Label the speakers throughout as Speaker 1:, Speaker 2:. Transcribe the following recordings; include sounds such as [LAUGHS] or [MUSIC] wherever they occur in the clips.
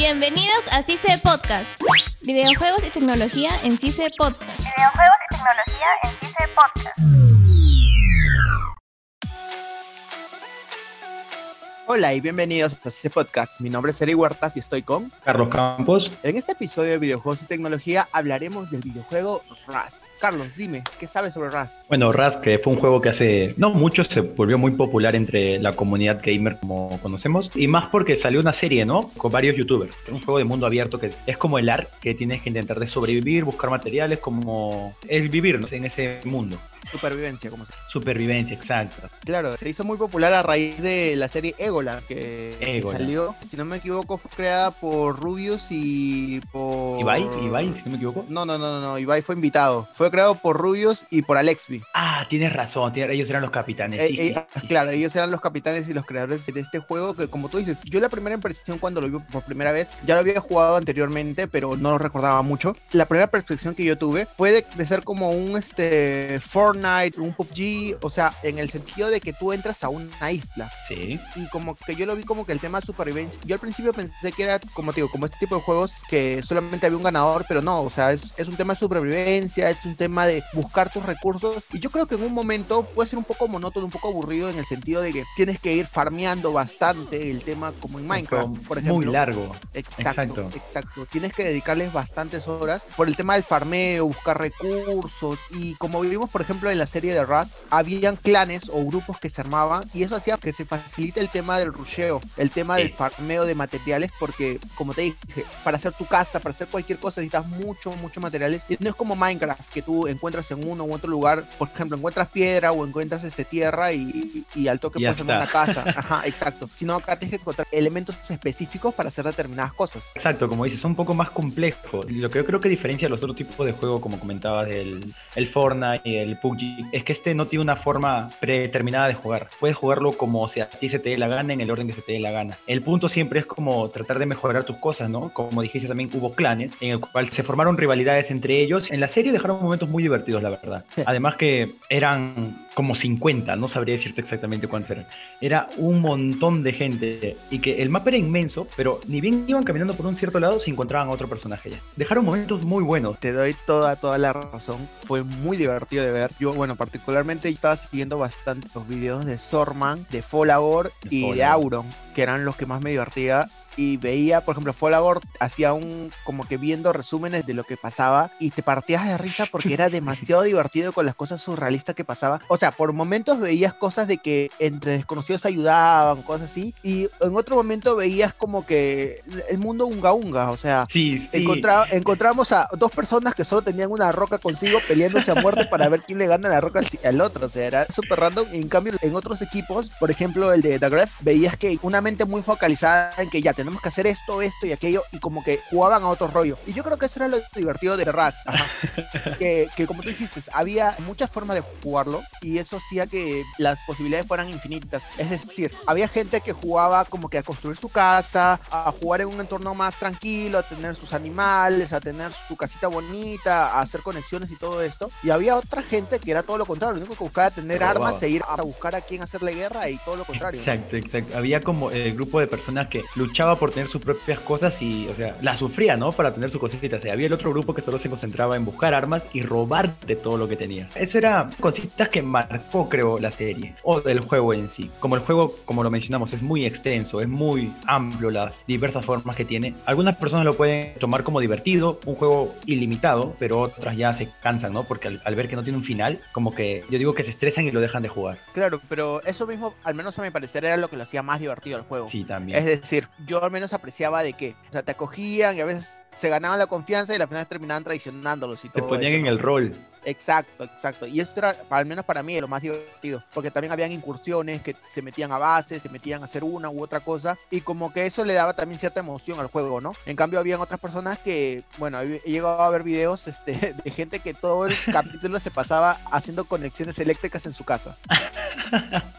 Speaker 1: Bienvenidos a CICE Podcast. Videojuegos y tecnología en CICE Podcast.
Speaker 2: Videojuegos y tecnología en CICE Podcast.
Speaker 3: Hola y bienvenidos a CICE Podcast. Mi nombre es Eri Huertas y estoy con
Speaker 4: Carlos Campos.
Speaker 3: En este episodio de Videojuegos y Tecnología hablaremos del videojuego Raz. Carlos, dime, ¿qué sabes sobre Raz?
Speaker 4: Bueno, Raz, que fue un juego que hace no mucho se volvió muy popular entre la comunidad gamer como conocemos, y más porque salió una serie, ¿no? Con varios youtubers. Es un juego de mundo abierto que es como el ARC, que tienes que intentar de sobrevivir, buscar materiales, como el vivir ¿no? en ese mundo.
Speaker 3: Supervivencia, como se
Speaker 4: Supervivencia, exacto.
Speaker 3: Claro, se hizo muy popular a raíz de la serie Egola, que, que
Speaker 4: Égola.
Speaker 3: salió, si no me equivoco, fue creada por Rubius y por...
Speaker 4: Ibai, Ibai, si no me equivoco.
Speaker 3: No, no, no, no, Ibai fue invitado. Fue creado por Rubius y por Alexby.
Speaker 4: Ah, tienes razón, ellos eran los capitanes.
Speaker 3: Eh,
Speaker 4: sí,
Speaker 3: eh,
Speaker 4: sí, sí.
Speaker 3: Claro, ellos eran los capitanes y los creadores de este juego que como tú dices, yo la primera impresión cuando lo vi por primera vez, ya lo había jugado anteriormente, pero no lo recordaba mucho. La primera percepción que yo tuve fue de, de ser como un este Fortnite, un PUBG, o sea, en el sentido de que tú entras a una isla
Speaker 4: Sí.
Speaker 3: y como que yo lo vi como que el tema de supervivencia. Yo al principio pensé que era, como te digo, como este tipo de juegos que solamente había un ganador, pero no, o sea, es, es un tema de supervivencia, es un tema de buscar tus recursos. Y yo creo que en un momento puede ser un poco monótono, un poco aburrido en el sentido de que tienes que ir farmeando bastante el tema como en Minecraft, por ejemplo.
Speaker 4: Muy largo.
Speaker 3: Exacto,
Speaker 4: Exacto.
Speaker 3: exacto. Tienes que dedicarles bastantes horas por el tema del farmeo, buscar recursos y como vivimos por ejemplo en la serie de Rust, habían clanes o grupos que se armaban y eso hacía que se facilite el tema del rusheo, el tema del
Speaker 4: Sí.
Speaker 3: farmeo de materiales porque como te dije, para hacer tu casa, para hacer cualquier cosa necesitas mucho, mucho materiales. Y no es como Minecraft que tú encuentras en uno u otro lugar, por ejemplo, encuentras piedra o encuentras este tierra y, y al toque puedes hacer
Speaker 4: está.
Speaker 3: una casa. [LAUGHS] Ajá, exacto. Sino acá tienes que encontrar elementos específicos para hacer determinadas cosas.
Speaker 4: Exacto, como dices, es un poco más complejo. Y Lo que yo creo que diferencia a los otros tipos de juego, como comentabas, el, el Fortnite y el PUBG, es que este no tiene una forma predeterminada de jugar. Puedes jugarlo como si a ti se te dé la gana, en el orden que se te dé la gana. El punto siempre es como tratar de mejorar tus cosas, ¿no? Como dijiste también, hubo clanes en el cual se formaron rivalidades entre ellos. En la serie dejaron momentos muy divertidos, la verdad. Además que eran como 50, no sabría decirte exactamente cuántos eran. Era un montón de gente y que el mapa era inmenso, pero ni bien iban caminando por un cierto lado, se encontraban a otro personaje ya. Dejaron momentos muy buenos.
Speaker 3: Te doy toda, toda la razón. Fue muy divertido de ver. Yo, bueno, particularmente estaba siguiendo bastante los videos de Sorman, de Folagor y de. Auron, que eran los que más me divertía. Y veía, por ejemplo, Folagor hacía un, como que viendo resúmenes de lo que pasaba y te partías de risa porque era [LAUGHS] demasiado divertido con las cosas surrealistas que pasaba. O sea, por momentos veías cosas de que entre desconocidos ayudaban, cosas así. Y en otro momento veías como que el mundo unga unga, o sea,
Speaker 4: Sí, sí.
Speaker 3: Encontra- encontramos a dos personas que solo tenían una roca consigo peleándose a muerte para ver quién le gana la roca al, al otro. O sea, era súper random. En cambio, en otros equipos, por ejemplo, el de The Gref, veías que una mente muy focalizada en que ya tenemos que hacer esto, esto y aquello, y como que jugaban a otro rollo. Y yo creo que eso era lo divertido de Raz. [LAUGHS] que, que como tú dijiste, había muchas formas de jugarlo y eso hacía que las posibilidades fueran infinitas. Es decir, había gente que jugaba como que a construir su casa, a jugar en un entorno más tranquilo, a tener sus animales, a tener su casita bonita, a hacer conexiones y todo esto. Y había otra gente que era todo lo contrario, lo único que buscaba tener armas e ir a buscar a quién hacerle guerra y todo lo contrario.
Speaker 4: Exacto, exacto. Había como el grupo de personas que por tener sus propias cosas y, o sea, las sufría, ¿no? Para tener sus cositas. Había el otro grupo que solo se concentraba en buscar armas y robarte todo lo que tenía. Eso era cositas que marcó, creo, la serie o del juego en sí. Como el juego, como lo mencionamos, es muy extenso, es muy amplio las diversas formas que tiene. Algunas personas lo pueden tomar como divertido, un juego ilimitado, pero otras ya se cansan, ¿no? Porque al, al ver que no tiene un final, como que yo digo que se estresan y lo dejan de jugar.
Speaker 3: Claro, pero eso mismo, al menos a mi parecer, era lo que lo hacía más divertido al juego.
Speaker 4: Sí, también.
Speaker 3: Es decir, yo al menos apreciaba de que, o sea, te acogían y a veces se ganaban la confianza y al final terminaban traicionándolos y
Speaker 4: Te
Speaker 3: todo
Speaker 4: ponían
Speaker 3: eso,
Speaker 4: en el rol.
Speaker 3: Exacto, exacto. Y esto era, al menos para mí, lo más divertido. Porque también habían incursiones que se metían a base, se metían a hacer una u otra cosa. Y como que eso le daba también cierta emoción al juego, ¿no? En cambio, habían otras personas que, bueno, he he llegado a ver videos este, [LAUGHS] de gente que todo el [LAUGHS] capítulo se pasaba haciendo conexiones eléctricas en su casa.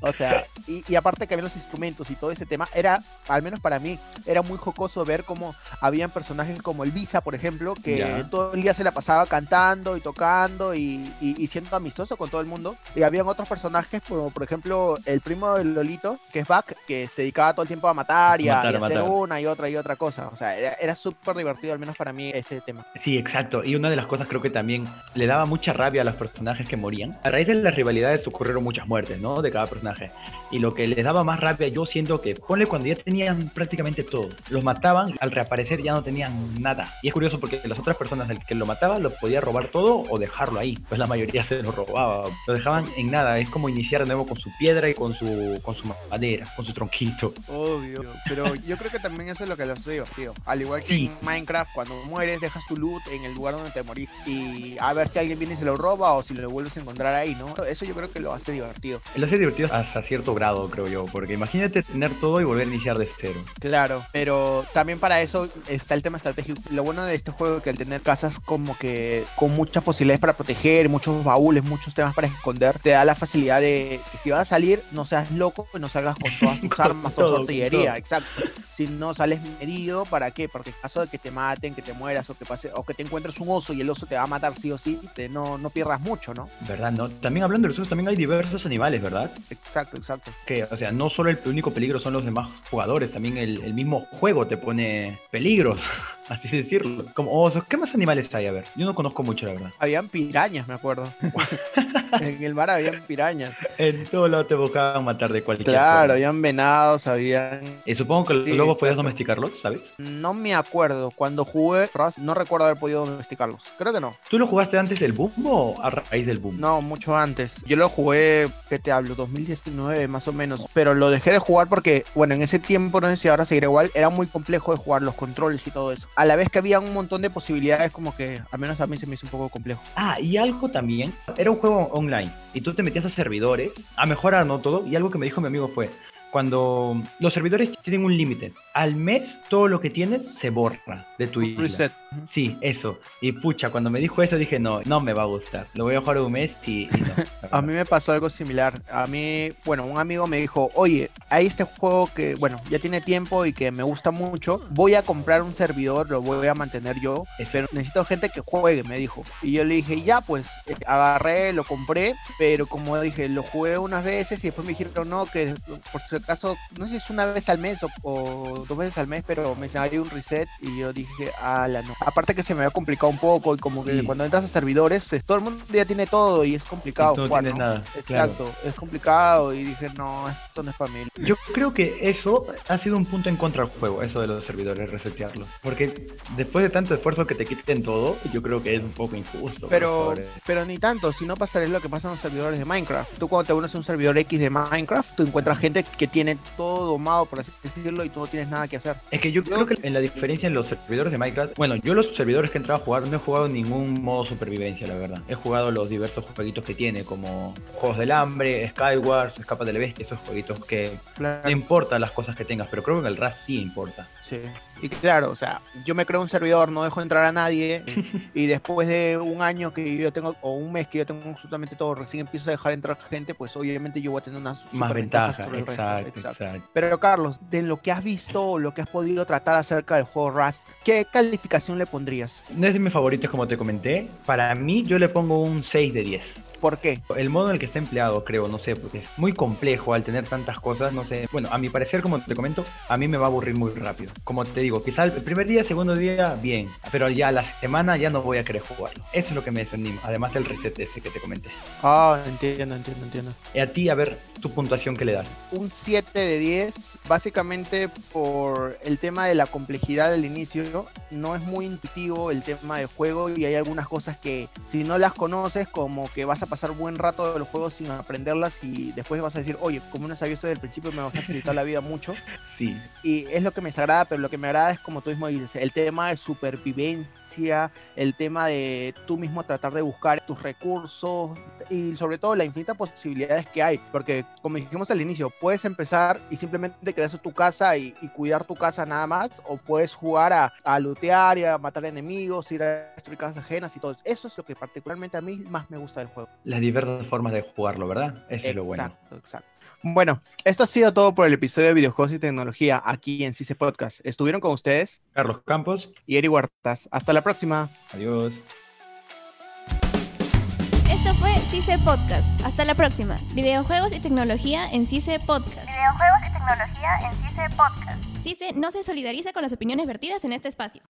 Speaker 3: O sea, y, y aparte que había los instrumentos y todo ese tema, era, al menos para mí, era muy jocoso ver cómo habían personajes como el Visa, por ejemplo, que
Speaker 4: Ya.
Speaker 3: todo el día se la pasaba cantando y tocando y, y- y siendo amistoso con todo el mundo. Y habían otros personajes, como por ejemplo el primo del Lolito, que es Buck, que se dedicaba todo el tiempo a matar y a, y hacer una y otra y otra cosa. O sea, era, era súper divertido, al menos para mí, ese tema.
Speaker 4: Sí, exacto. Y una de las cosas creo que también le daba mucha rabia a los personajes que morían. A raíz de las rivalidades ocurrieron muchas muertes, ¿no? De cada personaje. Y lo que les daba más rabia, yo siento que, ponle cuando ya tenían prácticamente todo. Los mataban, al reaparecer ya no tenían nada. Y es curioso porque las otras personas del que lo mataba lo podía robar todo o dejarlo ahí. Pues la mayoría se lo robaba. Lo dejaban en nada. Es como iniciar de nuevo con su piedra y con su, con su madera, con su tronquito.
Speaker 3: Obvio, pero yo creo que también eso es lo que lo hace divertido. Al igual que
Speaker 4: Sí.
Speaker 3: en Minecraft, cuando mueres, dejas tu loot en el lugar donde te morís y a ver si alguien viene y se lo roba o si lo vuelves a encontrar ahí, ¿no? Eso yo creo que lo hace divertido.
Speaker 4: Lo hace divertido hasta cierto grado, creo yo. Porque imagínate tener todo y volver a iniciar de cero.
Speaker 3: Claro, pero también para eso está el tema estratégico. Lo bueno de este juego es que al tener casas como que con muchas posibilidades para proteger, muchos baúles, muchos temas para esconder, te da la facilidad de que si vas a salir, no seas loco y no salgas con todas [LAUGHS] tus armas, toda tu artillería, exacto. Si no sales medido, ¿para qué? Porque en caso de que te maten, que te mueras o que pase, o que te encuentres un oso y el oso te va a matar sí o sí, te, no, no pierdas mucho, ¿no?
Speaker 4: ¿Verdad? No? También hablando de los también hay diversos animales, ¿verdad?
Speaker 3: Exacto, exacto.
Speaker 4: Que, o sea, no solo el único peligro son los demás jugadores, también el, el mismo juego te pone peligros, [LAUGHS] así decirlo. Como osos, ¿qué más animales hay? A ver, yo no conozco mucho, la verdad.
Speaker 3: Habían pirañas, me acuerdo. [LAUGHS] en el mar habían pirañas.
Speaker 4: En todo lado te buscaban matar de cualquier
Speaker 3: Claro,
Speaker 4: forma.
Speaker 3: habían venados, habían
Speaker 4: Y supongo que los
Speaker 3: Sí,
Speaker 4: lobos podías domesticarlos, ¿sabes?
Speaker 3: No me acuerdo. Cuando jugué Rust, no recuerdo haber podido domesticarlos. Creo que no.
Speaker 4: ¿Tú lo jugaste antes del boom o a raíz del boom?
Speaker 3: No, mucho antes. Yo lo jugué, ¿qué te hablo? 2019 más o menos. Pero lo dejé de jugar porque, bueno, en ese tiempo, no sé si ahora seguirá igual, era muy complejo de jugar los controles y todo eso. A la vez que había un montón de posibilidades, como que al menos a mí se me hizo un poco complejo.
Speaker 4: Ah, y algo también, era un juego online y tú te metías a servidores a mejorar no todo y algo que me dijo mi amigo fue, cuando los servidores tienen un límite, al mes todo lo que tienes se borra de tu isla.
Speaker 3: Reset.
Speaker 4: Sí, eso. Y pucha, cuando me dijo eso dije, no, no me va a gustar. Lo voy a jugar un mes y, y no. [LAUGHS]
Speaker 3: A mí me pasó algo similar. A mí, bueno, un amigo me dijo, oye, hay este juego que, bueno, ya tiene tiempo y que me gusta mucho. Voy a comprar un servidor, lo voy a mantener yo, pero necesito gente que juegue, me dijo. Y yo le dije, ya, pues, eh, agarré, lo compré, pero como dije, lo jugué unas veces y después me dijeron, no, que por si acaso, no sé si es una vez al mes o, o dos veces al mes, pero me decían, hay un reset y yo dije, ala, no. Aparte que se me había complicado un poco y como que
Speaker 4: Sí.
Speaker 3: cuando entras a servidores, es- todo el mundo ya tiene todo y es complicado
Speaker 4: no
Speaker 3: ¿no?
Speaker 4: nada, claro.
Speaker 3: Exacto, es complicado y dije, no, esto no es para mí.
Speaker 4: Yo creo que eso ha sido un punto en contra del juego, eso de los servidores, resetearlos. Porque después de tanto esfuerzo que te quiten todo, yo creo que es un poco injusto.
Speaker 3: Pero,
Speaker 4: favor.
Speaker 3: pero ni tanto, si no pasaría lo que pasa en los servidores de Minecraft. Tú cuando te unes a un servidor X de Minecraft, tú encuentras gente que tiene todo domado, por así decirlo, y tú no tienes nada que hacer.
Speaker 4: Es que yo
Speaker 3: Yo-
Speaker 4: creo que en la diferencia en los servidores de Minecraft, bueno, yo los servidores que he entrado a jugar no he jugado en ningún modo supervivencia, la verdad. He jugado los diversos jueguitos que tiene, como Juegos del Hambre, Skywars, Escapa de la Bestia, esos jueguitos que
Speaker 3: Claro.
Speaker 4: no importa las cosas que tengas, pero creo que en el Rust sí importa.
Speaker 3: Sí. Y claro, o sea, yo me creo un servidor, no dejo entrar a nadie [LAUGHS] y después de un año que yo tengo, o un mes que yo tengo absolutamente todo, recién empiezo a dejar entrar gente, pues obviamente yo voy a tener unas
Speaker 4: Más
Speaker 3: superventajas
Speaker 4: ventaja,
Speaker 3: sobre el resto.
Speaker 4: exacto,
Speaker 3: Exacto.
Speaker 4: exacto.
Speaker 3: Pero Carlos, de lo que has visto o lo que has podido tratar acerca del juego Rust, ¿qué calificación le pondrías?
Speaker 4: No es de mis favoritos como te comenté. Para mí yo le pongo un 6 de 10.
Speaker 3: ¿Por qué?
Speaker 4: El modo en el que está empleado, creo, no sé, porque es muy complejo al tener tantas cosas, no sé. Bueno, a mi parecer, como te comento, a mí me va a aburrir muy rápido. Como te digo, quizá el primer día, segundo día, bien, pero ya la semana ya no voy a querer jugarlo. Eso es lo que me desanima, además del reset ese que te comenté.
Speaker 3: Ah, entiendo, entiendo, entiendo.
Speaker 4: Y a ti, a ver, tu puntuación que le das.
Speaker 3: Un 7 de 10, básicamente por el tema de la complejidad del inicio, no es muy intuitivo el tema del juego y hay algunas cosas que si no las conoces como que vas a pasar buen rato de los juegos sin aprenderlas y después vas a decir, oye, como no sabía esto del principio me va a facilitar la vida mucho. [LAUGHS]
Speaker 4: Sí,
Speaker 3: y es lo que me desagrada, pero lo que me agrada es como tú mismo dices, el tema de supervivencia, el tema de tú mismo tratar de buscar tus recursos y sobre todo las infinitas posibilidades que hay, porque como dijimos al inicio, puedes empezar y simplemente crear tu casa y, y cuidar tu casa nada más, o puedes jugar a, a lootear y a matar enemigos, ir a destruir casas ajenas y todo. Eso es lo que particularmente a mí más me gusta del juego.
Speaker 4: Las diversas formas de jugarlo, ¿verdad? Eso es lo bueno.
Speaker 3: Exacto, exacto. Bueno, esto ha sido todo por el episodio de videojuegos y tecnología aquí en CICE Podcast. Estuvieron con ustedes
Speaker 4: Carlos Campos,
Speaker 3: y Eri Huertas. Hasta la próxima.
Speaker 4: adiós.
Speaker 1: Esto fue CICE Podcast. Hasta la próxima. Videojuegos y tecnología en CICE Podcast.
Speaker 2: Videojuegos y tecnología en CICE Podcast.
Speaker 1: CICE no se solidariza con las opiniones vertidas en este espacio.